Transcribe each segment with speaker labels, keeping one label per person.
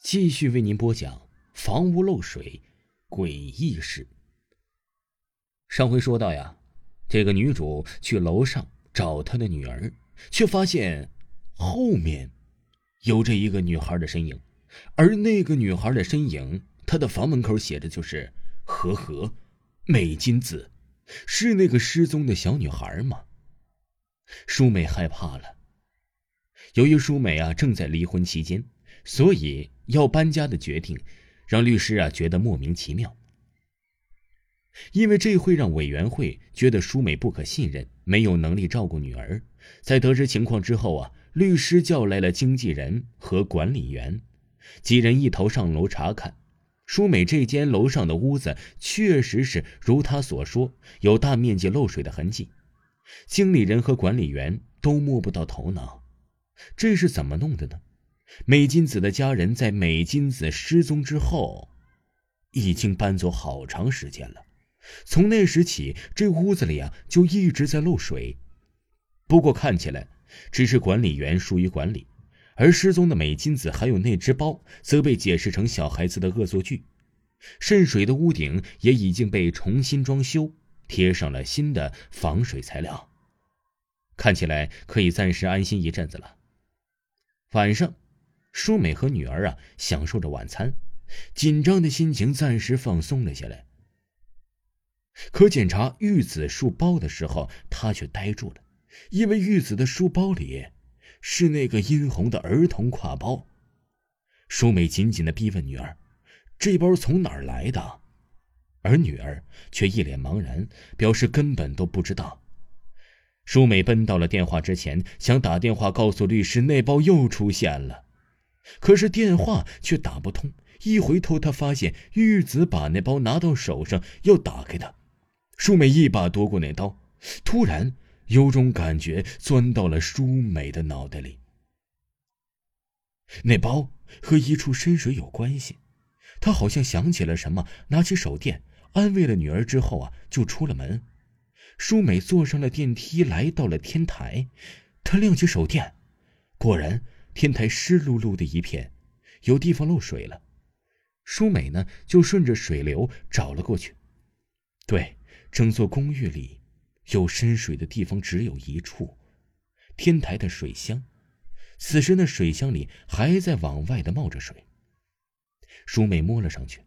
Speaker 1: 继续为您播讲房屋漏水诡异事。上回说到呀，这个女主去楼上找她的女儿，却发现后面有着一个女孩的身影，而那个女孩的身影，她的房门口写着就是“和和美金子”，是那个失踪的小女孩吗？舒美害怕了。由于舒美啊正在离婚期间，所以要搬家的决定，让律师啊觉得莫名其妙。因为这会让委员会觉得舒美不可信任，没有能力照顾女儿。在得知情况之后啊，律师叫来了经纪人和管理员，几人一头上楼查看。舒美这间楼上的屋子确实是如他所说，有大面积漏水的痕迹。经理人和管理员都摸不到头脑。这是怎么弄的呢？美金子的家人在美金子失踪之后，已经搬走好长时间了。从那时起，这屋子里啊就一直在漏水。不过看起来，只是管理员疏于管理，而失踪的美金子还有那只包，则被解释成小孩子的恶作剧。渗水的屋顶也已经被重新装修，贴上了新的防水材料，看起来可以暂时安心一阵子了。晚上，舒美和女儿啊享受着晚餐，紧张的心情暂时放松了下来。可检查玉子书包的时候，她却呆住了，因为玉子的书包里是那个殷红的儿童挎包。舒美紧紧的逼问女儿：“这包从哪儿来的？”而女儿却一脸茫然，表示根本都不知道。舒美奔到了电话之前，想打电话告诉律师那包又出现了，可是电话却打不通。一回头，她发现玉子把那包拿到手上，要打开它。舒美一把夺过那刀，突然有种感觉钻到了舒美的脑袋里。那包和一处深水有关系，她好像想起了什么，拿起手电安慰了女儿之后啊，就出了门。舒美坐上了电梯，来到了天台。她亮起手电，果然天台湿漉漉的一片，有地方漏水了。舒美呢，就顺着水流找了过去。对，整座公寓里有深水的地方只有一处，天台的水箱。此时那水箱里还在往外的冒着水。舒美摸了上去。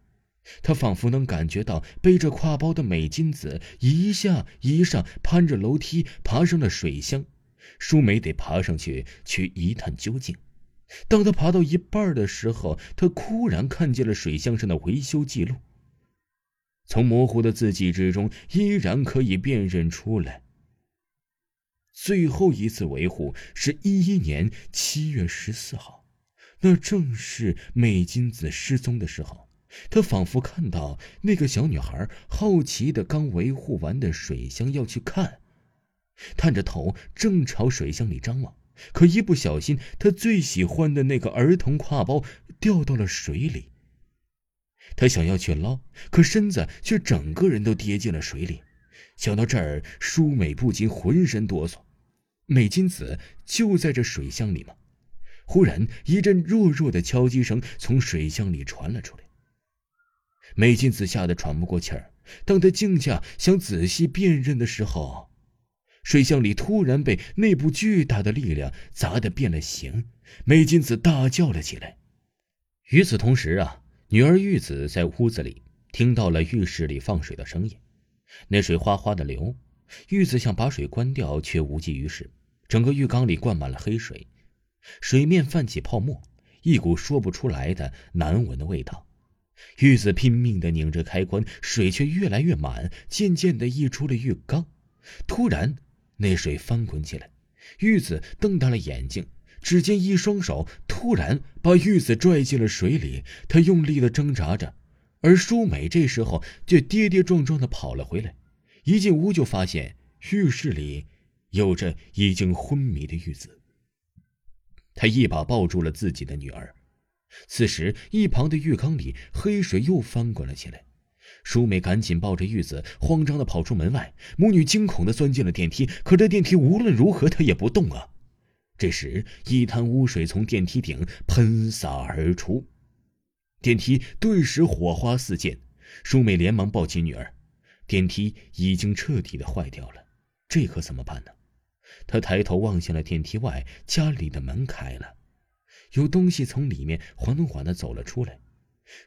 Speaker 1: 她仿佛能感觉到背着挎包的美金子一下一上攀着楼梯爬上了水箱，舒美得爬上去去一探究竟。当他爬到一半的时候，他忽然看见了水箱上的维修记录。从模糊的字迹之中，依然可以辨认出来。最后一次维护是一一年七月十四号，那正是美金子失踪的时候。他仿佛看到那个小女孩好奇的刚维护完的水箱要去看，探着头正朝水箱里张望，可一不小心，他最喜欢的那个儿童挎包掉到了水里。他想要去捞，可身子却整个人都跌进了水里。想到这儿，舒美不禁浑身哆嗦。美金子就在这水箱里吗？忽然，一阵弱弱的敲击声从水箱里传了出来。美金子吓得喘不过气儿。当他静下想仔细辨认的时候，水箱里突然被那部巨大的力量砸得变了形。美金子大叫了起来。与此同时啊，女儿玉子在屋子里听到了浴室里放水的声音，那水哗哗的流。玉子想把水关掉，却无济于事。整个浴缸里灌满了黑水，水面泛起泡沫，一股说不出来的难闻的味道。玉子拼命的拧着开关，水却越来越满，渐渐的溢出了浴缸。突然，那水翻滚起来，玉子瞪大了眼睛，只见一双手突然把玉子拽进了水里。她用力的挣扎着，而舒美这时候却跌跌撞撞的跑了回来。一进屋就发现浴室里有着已经昏迷的玉子。他一把抱住了自己的女儿。此时，一旁的浴缸里黑水又翻滚了起来。舒美赶紧抱着玉子，慌张的跑出门外。母女惊恐的钻进了电梯，可这电梯无论如何它也不动啊！这时，一滩污水从电梯顶喷洒而出，电梯顿时火花四溅。舒美连忙抱起女儿，电梯已经彻底的坏掉了，这可怎么办呢？她抬头望向了电梯外，家里的门开了，有东西从里面缓缓的走了出来。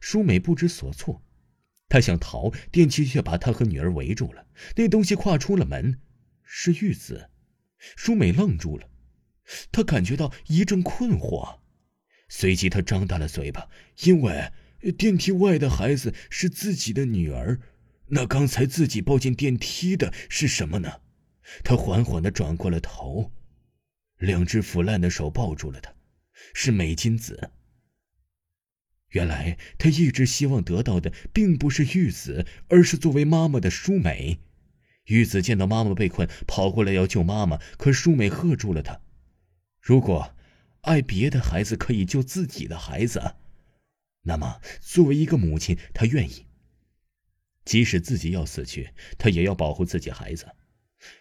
Speaker 1: 舒美不知所措，他想逃，电梯却把他和女儿围住了。那东西跨出了门，是玉子。舒美愣住了，她感觉到一阵困惑，随即她张大了嘴巴，因为电梯外的孩子是自己的女儿。那刚才自己抱进电梯的是什么呢？她缓缓的转过了头，两只腐烂的手抱住了她，是美金子。原来他一直希望得到的并不是玉子，而是作为妈妈的舒美。玉子见到妈妈被困，跑过来要救妈妈，可舒美喝住了她。如果爱别的孩子可以救自己的孩子，那么作为一个母亲，她愿意。即使自己要死去，她也要保护自己孩子。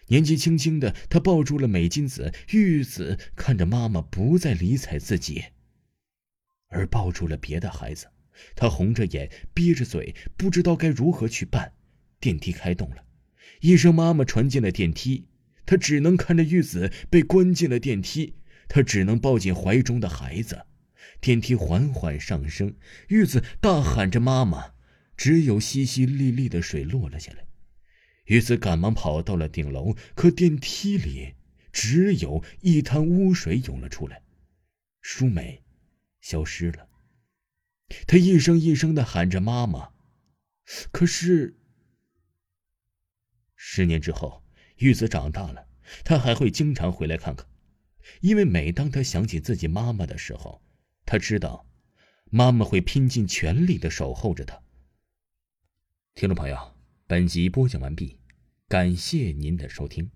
Speaker 1: 年纪轻轻的，她抱住了美金子。玉子看着妈妈不再理睬自己，而抱住了别的孩子，她红着眼，憋着嘴，不知道该如何去办。电梯开动了。一声“妈妈”传进了电梯，他只能看着玉子被关进了电梯，他只能抱紧怀中的孩子。电梯缓缓上升，玉子大喊着“妈妈”，只有淅淅沥沥的水落了下来。玉子赶忙跑到了顶楼，可电梯里只有一滩污水涌了出来。舒美消失了。他一声一声的喊着“妈妈”，可是。十年之后，玉子长大了，他还会经常回来看看，因为每当他想起自己妈妈的时候，他知道，妈妈会拼尽全力的守候着他。听众朋友，本集播讲完毕，感谢您的收听。